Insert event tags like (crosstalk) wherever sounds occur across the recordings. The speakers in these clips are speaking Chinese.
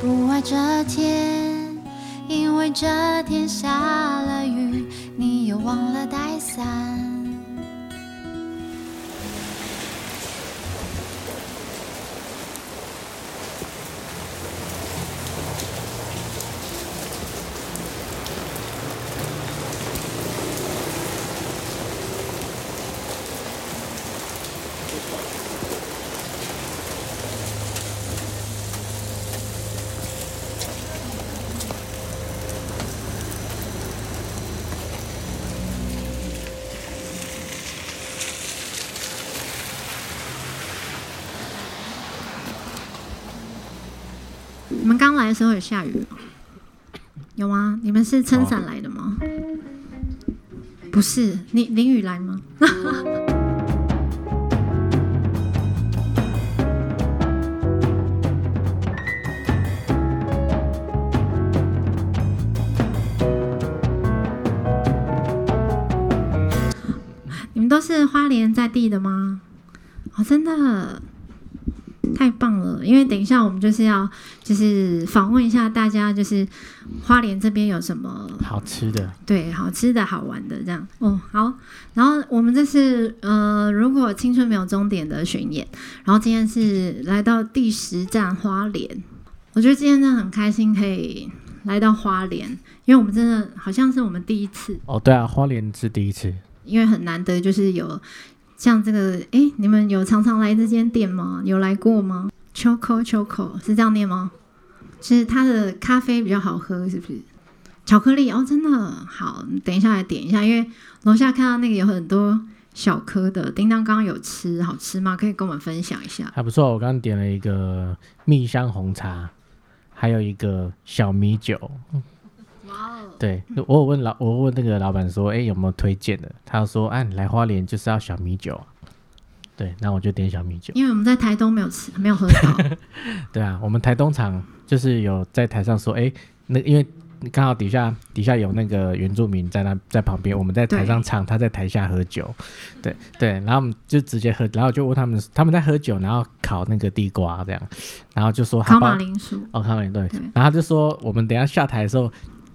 不爱这天，因为这天下了雨，你又忘了带伞。你们刚来的时候有下雨吗？有吗？你们是撑伞来的吗？不是，你淋雨来吗？(laughs) 你们都是花莲在地的吗？哦，真的太棒了！因为等一下我们就是要就是访问一下大家，就是花莲这边有什么好吃的，对，好吃的好玩的这样哦，好。然后我们这是呃，如果青春没有终点的巡演，然后今天是来到第十站花莲，我觉得今天真的很开心可以来到花莲，因为我们真的好像是我们第一次，哦，对啊，花莲是第一次，因为很难得就是有像这个，诶，你们有常常来这间店吗？有来过吗？Choco Choco 是这样念吗？就是它的咖啡比较好喝，是不是？巧克力哦，真的好，等一下来点一下，因为楼下看到那个有很多小颗的，叮当刚刚有吃，好吃吗？可以跟我们分享一下。还不错。我刚刚点了一个蜜香红茶，还有一个小米酒。对，我有问老，我问那个老板说，哎、有没有推荐的？他说，啊，你来花莲就是要小米酒啊。对，那我就点小米酒。因为我们在台东没有吃，没有喝到，(laughs) 对啊，我们台东场就是有在台上说，哎、那因为刚好底下底下有那个原住民在那在旁边，我们在台上唱，他在台下喝酒，对对，然后我们就直接喝，然后就问他们他们在喝酒，然后烤那个地瓜这样，然后就说他烤马铃薯。哦，烤马铃薯对，然后他就说我们等一下下台的时候。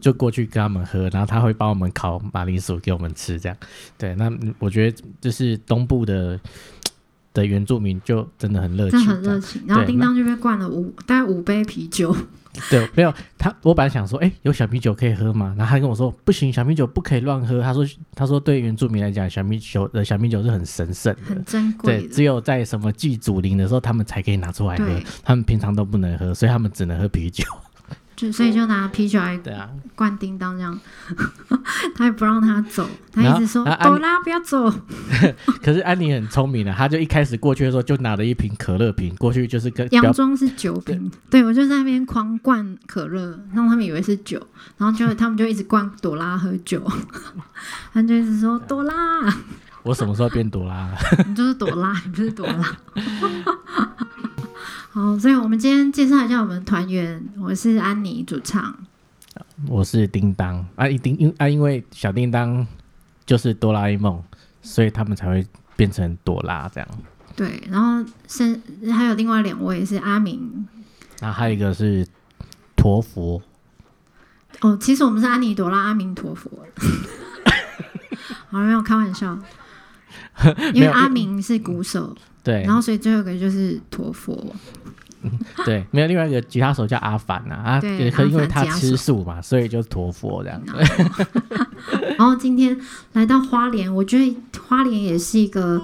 就过去跟他们喝，然后他会帮我们烤马铃薯给我们吃，这样。对，那嗯我觉得就是东部的 (tsk) 的原住民就真的很热情，很热情，然后叮当就被灌了五大概五杯啤酒，对，没有他，我本来想说，哎、有小啤酒可以喝吗？然后他跟我说，不行，小米酒不可以乱喝。他说，他说对原住民来讲，小米酒的小米酒是很神圣的很，珍贵对，只有在什么祭祖灵的时候，他们才可以拿出来喝，他们平常都不能喝，所以他们只能喝啤酒。就所以就拿啤酒来对啊，灌叮当这样，(laughs) 他也不让他走，他一直说朵拉不要走，(laughs) 可是安妮很聪明的，她就一开始过去的时候就拿了一瓶可乐瓶过去，就是跟佯表装是酒瓶，对我就在那边狂灌可乐，让他们以为是酒，然后就他们就一直灌朵拉喝酒，(laughs) 他就一直说朵拉，我什么时候变朵拉了？你就是朵拉，你不是朵拉。好，所以我们今天介绍一下我们团员，我是安妮主唱，我是叮当。啊，一叮因啊，因为小叮当就是哆啦 A 梦，所以他们才会变成朵拉这样。对，然后身还有另外两位是阿明，那还有一个是陀佛，哦，其实我们是安妮朵拉阿明陀佛，(laughs) 好没有开玩笑，(laughs) 因为阿明是鼓手，对然后所以最后一个就是陀佛，(laughs) 对，没有另外一个吉他手叫阿凡呐啊，对可因为他吃素嘛，所以就陀佛这样。(laughs) 然后今天来到花莲，我觉得花莲也是一个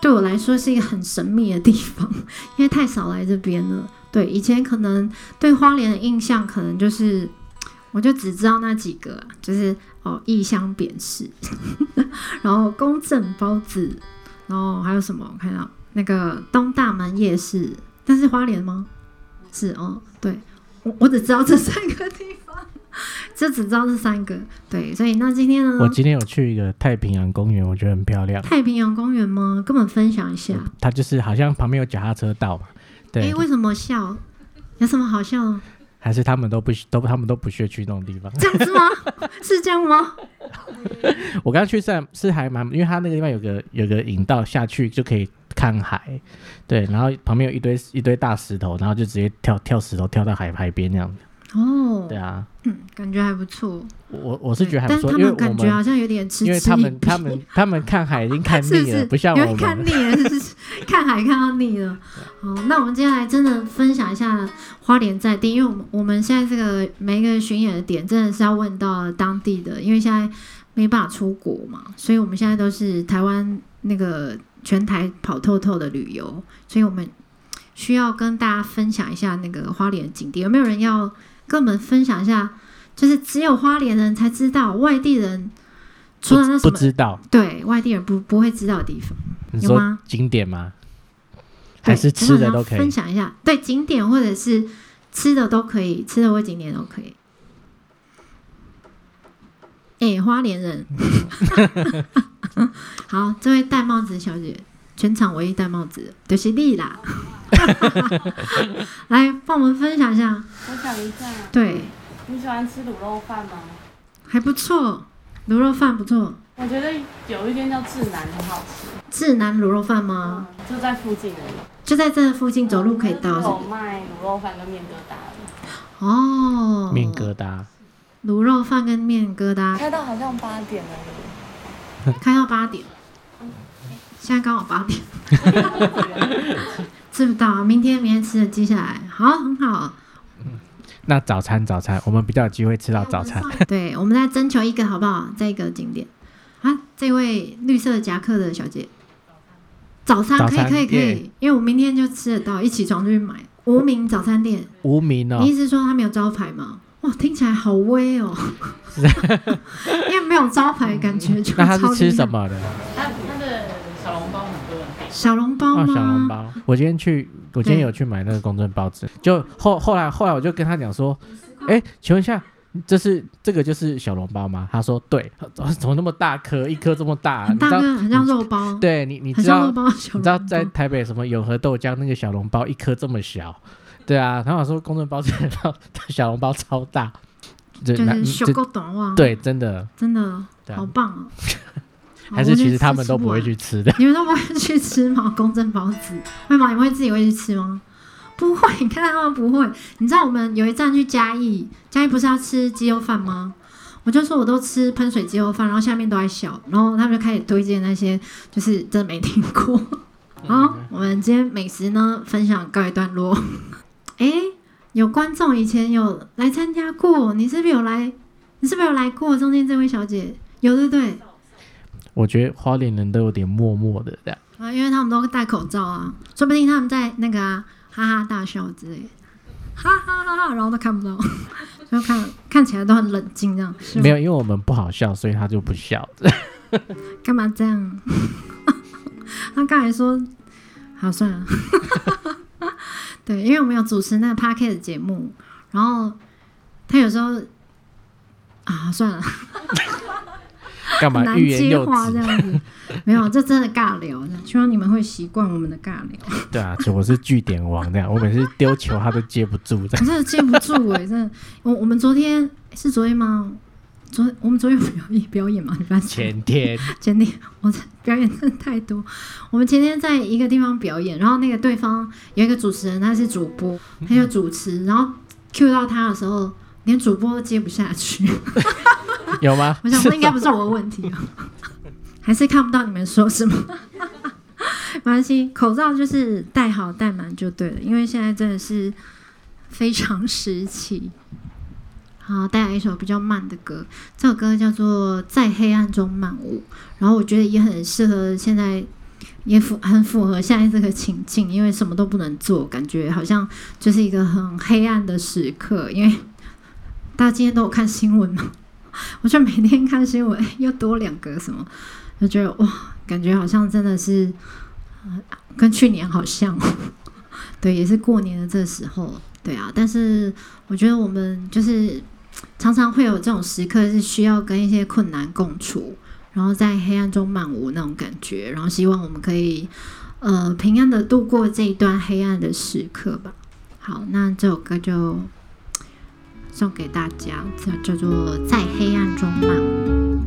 对我来说是一个很神秘的地方，因为太少来这边了。对，以前可能对花莲的印象可能就是，我就只知道那几个啊，就是哦异乡扁食，(laughs) 然后公正包子，然后还有什么？我看到那个东大门夜市，但是花莲吗？是哦，对我我只知道这三个地方。就只知道这三个，对，所以那今天呢？我今天有去一个太平洋公园，我觉得很漂亮。太平洋公园吗？跟我们分享一下。它就是好像旁边有脚踏车道嘛，哎、对，为什么笑？有什么好笑？还是他们都不都他们都不屑去那种地方。这样子吗？(laughs) 是这样吗？我刚刚去是是还蛮，因为他那个地方有个有个引道下去就可以看海，对，然后旁边有一堆一堆大石头，然后就直接跳跳石头跳到海海边那样子。哦，对啊，嗯，感觉还不错。我我是觉得还不错，因为我他们感觉好像有点吃因为他们他们他们看海已经看腻了，(laughs) 是不像我们看。腻了，是不是看海看到腻了。好，那我们接下来真的分享一下花莲在地，因为我们我们现在这个每一个巡演的点真的是要问到当地的，因为现在没办法出国嘛，所以我们现在都是台湾那个全台跑透透的旅游，所以我们需要跟大家分享一下那个花莲的景点。有没有人要跟我们分享一下？就是只有花莲人才知道，外地人除了那不什么不知道，对外地人不不会知道的地方。你说有吗景点吗？对还是吃的都可以？分享一下，对景点或者是吃的都可以，吃的或景点都可以。哎、花莲人，(laughs) 好，这位戴帽子小姐，全场唯一戴帽子的就是你啦。(laughs) 来，帮我们分享一下，我想一下，对，你喜欢吃卤肉饭吗？还不错，卤肉饭不错。我觉得有一间叫智南很好吃，智南卤肉饭吗？嗯，就在附近而已。就在这附近走路可以到？卖卤肉饭跟面疙瘩的，哦，面疙瘩，卤肉饭跟面疙瘩，开到好像八点了。开到八点，现在刚好八点，(laughs) 吃不到啊，明天明天吃的接下来，好，很好。那早餐早餐，我们比较有机会吃到早餐。对，我们再征求一个好不好？这个景点啊，这位绿色夹克的小姐，早餐可以可以可以，因为我明天就吃得到，一起床就去买无名早餐店。无名哦你，意思说他没有招牌吗？哇，听起来好威哦！(laughs) 因为没有招牌，感觉就那他是吃什？么的？他他的小笼包很多，小笼包哦，吗？小笼包。我今天去，我今天有去买那个公正包子，就后后来后来我就跟他讲说，哎，请问一下，这是这个就是小笼包吗？他说对，(laughs) 怎么那么大颗，一颗这么大？大个，很像肉包。对你你知道。你知道在台北什么永和豆浆那个小笼包一颗这么小，对啊，然后我说公正包子小笼包超大，对那就是小这够短袜，，对，真的，真的好棒哦！(laughs) 还是其实他们都不会去吃的。你们都不会去吃吗？公正包子会吗？你们会自己会去吃吗？不会，你看他们不会。你知道我们有一站去嘉义，嘉义不是要吃鸡肉饭吗？我就说我都吃喷水鸡肉饭，然后下面都在笑，然后他们就开始推荐那些就是真的没听过。好，我们今天美食呢分享告一段落。(laughs) 诶，有观众以前有来参加过，你是不是有来？你是不是有来过？中间这位小姐有对不对？我觉得花莲人都有点默默的这样。啊，因为他们都戴口罩啊，说不定他们在那个啊哈哈大笑之类，哈哈哈哈，然后都看不到，(laughs) 就看看起来都很冷静这样。没有，因为我们不好笑，所以他就不笑。干嘛这样？(laughs) 他刚才说，好算了。(laughs) 对，因为我们有主持那个 p a r k e t 的节目，然后他有时候啊，算了，干嘛欲言又接话这？样子。(laughs) 没有，这真的尬聊的，希望你们会习惯我们的尬聊。对啊，就我是据点王这样，我每次丢球他都接不住这样。我真的接不住哎、真的。我我们昨天是昨天吗？昨我们昨天有表演表演吗？你发现？前天 (laughs) 前天我表演真的太多。我们前天在一个地方表演，然后那个对方有一个主持人，他是主播，他就主持，然后 Q 到他的时候，连主播都接不下去。(laughs) (laughs) 有吗？我想说应该不是我的问题啊，(laughs) 还是看不到你们说什么。(laughs) 没关系，口罩就是戴好戴满就对了，因为现在真的是非常时期。好，带来一首比较慢的歌，这首歌叫做《在黑暗中漫舞》，然后我觉得也很适合现在，也符很符合现在这个情境，因为什么都不能做，感觉好像就是一个很黑暗的时刻。因为大家今天都有看新闻嘛，(laughs) 我就每天看新闻，又多两个什么，就觉得哇，感觉好像真的是，呃跟去年好像，(laughs) 对，也是过年的这时候，对啊，但是我觉得我们就是常常会有这种时刻，是需要跟一些困难共处，然后在黑暗中漫舞那种感觉，然后希望我们可以呃平安的度过这一段黑暗的时刻吧。好，那这首歌就送给大家，叫叫做《在黑暗中漫舞》。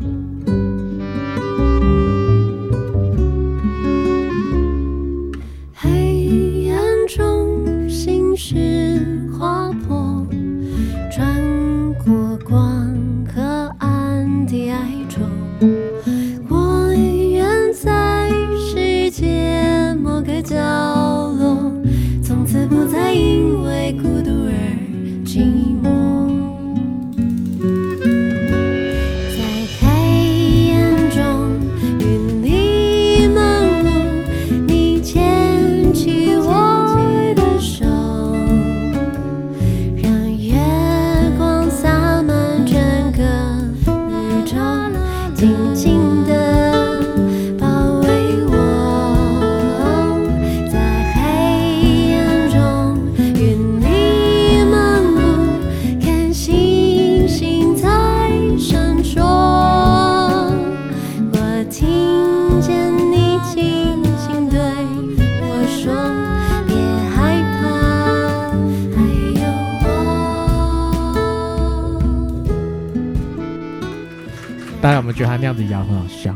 们觉得他那样子摇很好笑。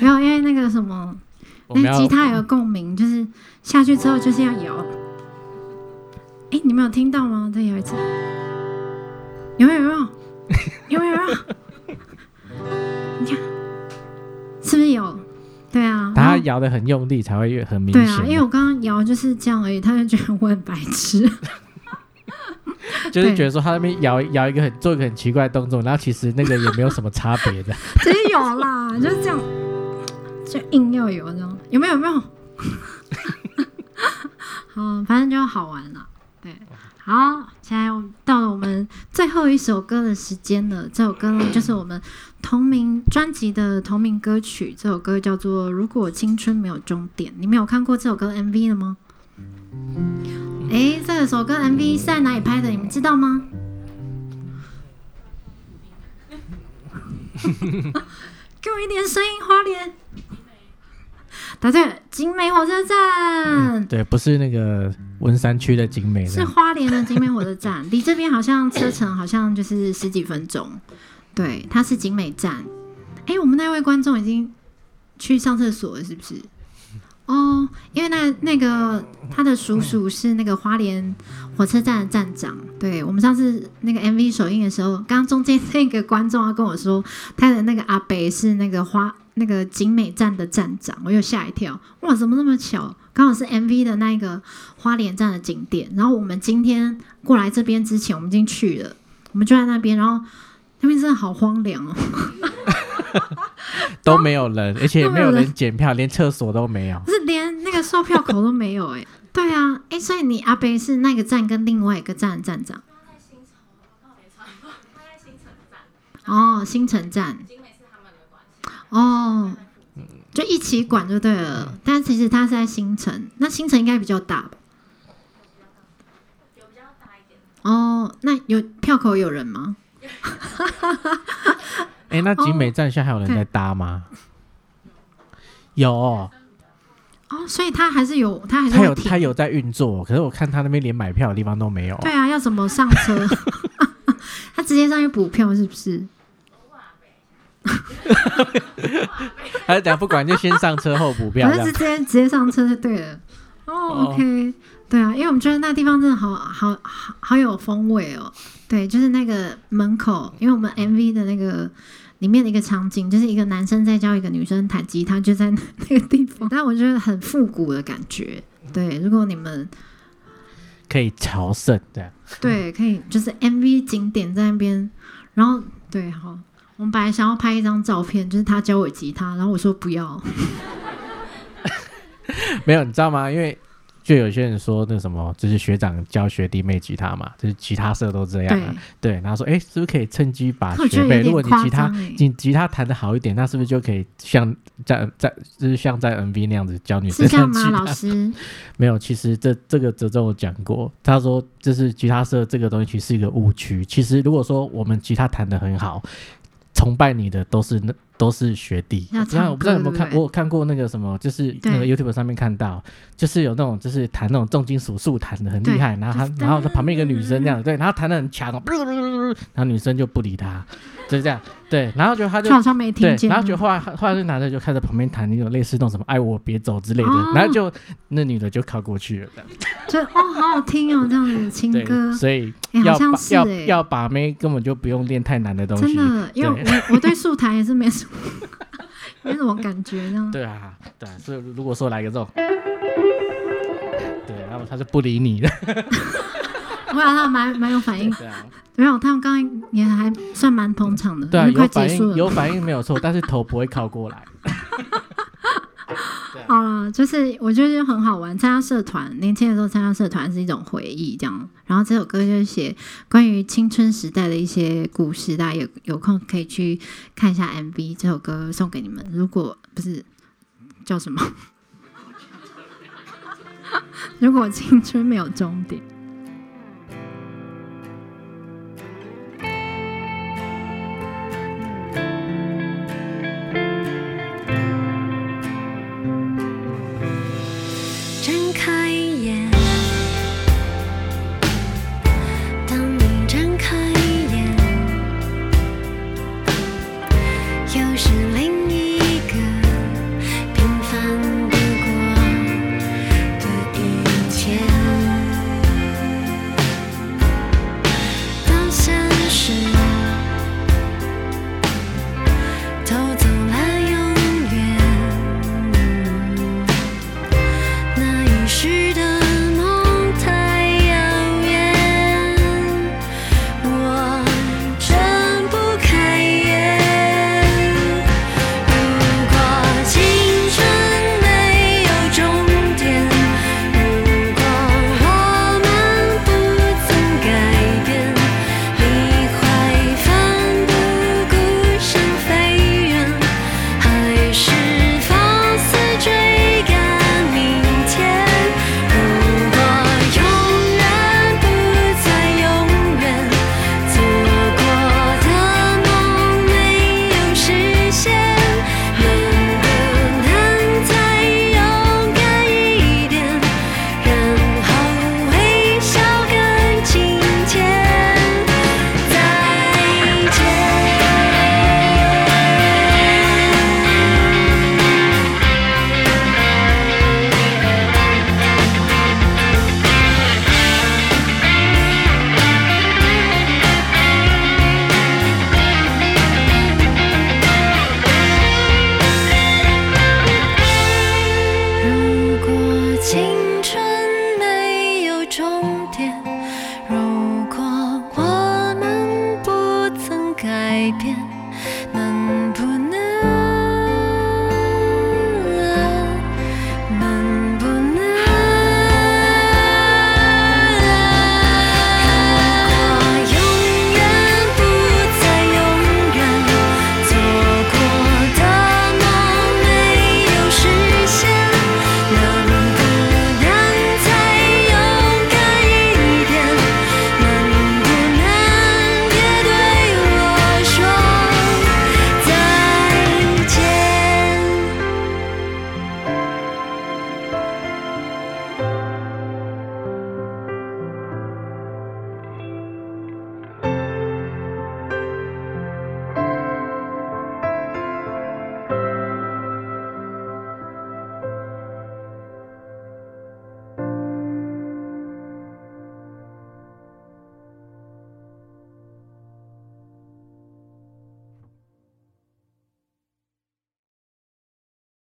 没有，因为那个什么，那吉他有个共鸣，就是下去之后就是要摇。哎，你们有听到吗？再摇一次。有没有？有没有？有没有？有没有？你看，是不是有？对啊。然他摇的很用力才会越很明显。对啊，因为我刚刚摇就是这样而已，他就觉得我很白痴。就是觉得说他那边摇摇一个很做一个很奇怪的动作，然后其实那个也没有什么差别的。(laughs) 其实有啦，就是这样，就硬要有这种，有没有？有没有？(laughs) 好，反正就好玩了。对，好，现在到了我们最后一首歌的时间了。这首歌呢，就是我们同名专辑的同名歌曲。这首歌叫做《如果青春没有终点》。你们有看过这首歌 MV 了吗？诶，这首歌 MV 是在哪里拍的？你们知道吗？给我一点声音，花莲。答对，景美火车站。对，不是那个文山区的景美，是花莲的景美火车站，离这边好像车程好像就是十几分钟。对，它是景美站。哎，我们那位观众已经去上厕所了，是不是？哦，因为那那个他的叔叔是那个花莲火车站的站长。对我们上次那个 MV 首映的时候，刚刚中间那个观众要跟我说，他的那个阿北是那个花那个景美站的站长，我又吓一跳，哇，怎么那么巧？刚好是 MV 的那个花莲站的景点。然后我们今天过来这边之前，我们已经去了，我们就在那边，然后那边真的好荒凉哦。(laughs) (laughs) 都没有人，而且也没有人检票，连厕所都没有。售票口都没有哎、(laughs) 对啊，哎、所以你阿北是那个站跟另外一个站的站长。哦，新城站。哦，就一起管就对了。但其实他是在新城，那新城应该比较大吧？哦，那有票口有人吗？哎、(laughs) 那景美站现在还有人在搭吗？有，哦，所以他还是有，他还是他有他有在运作，可是我看他那边连买票的地方都没有。对啊，要怎么上车？(laughs) 他直接上去补票是不是？(laughs) 还是讲不管就先上车后补票这样反正是。直接直接上车就对了。哦哦，OK，对啊，因为我们觉得那地方真的好好好好有风味哦。对，就是那个门口，因为我们 MV 的那个里面的一个场景，就是一个男生在教一个女生弹吉他，就在那那个地方，(laughs) 但我觉得很复古的感觉。对，如果你们可以朝圣这样。对可以，就是 MV 景点在那边，然后对，好，我们本来想要拍一张照片，就是他教我吉他，然后我说不要，(laughs) 没有，你知道吗？因为就有些人说那什么，就是学长教学弟妹吉他嘛，就是吉他社都这样对啊。，对，然后说，哎，是不是可以趁机把学妹，如果你吉他。你吉他弹的好一点，那是不是就可以像在在就是像在 MV 那样子教女生是这样吗，老？师？(laughs) 没有，其实这这个哲哲我讲过，他说就是吉他社这个东西其实是一个误区。其实如果说我们吉他弹的很好，崇拜你的都是那都是学弟。那我不知道我不知道有没有看，我有看过那个什么，就是那个 YouTube 上面看到，就是有那种就是弹那种重金属速弹的很厉害，然后他然后他旁边一个女生这样，对，然后弹的很强哦，然后女生就不理他，就是这样，对，然后就他就就好像没听对，见。然后就后来后来那男的就开始旁边弹那种类似那种什么“爱我别走”之类的，哦。然后就那女的就靠过去了，这样。就哦，好好听哦，这样子的情歌，，所以哎，好像要把要是哎，要把妹根本就不用练太难的东西，真的，因为我我对 (laughs) 素台也是没什么 (laughs) 没什么感觉，这样。对啊，对啊，所以如果说来个这种，对，然后他就不理你的，(laughs) 我想他蛮蛮有反应，对啊，没有，他们刚刚也还算蛮捧场的，对快有反结束了。应有反应没有错，但是头不会靠过来，(laughs) 好了，就是我觉得就很好玩，参加社团，年轻的时候参加社团是一种回忆，这样。然后这首歌就是写关于青春时代的一些故事，大家有有空可以去看一下 MV。这首歌送给你们，如果不是叫什么，(laughs) 如果青春没有终点。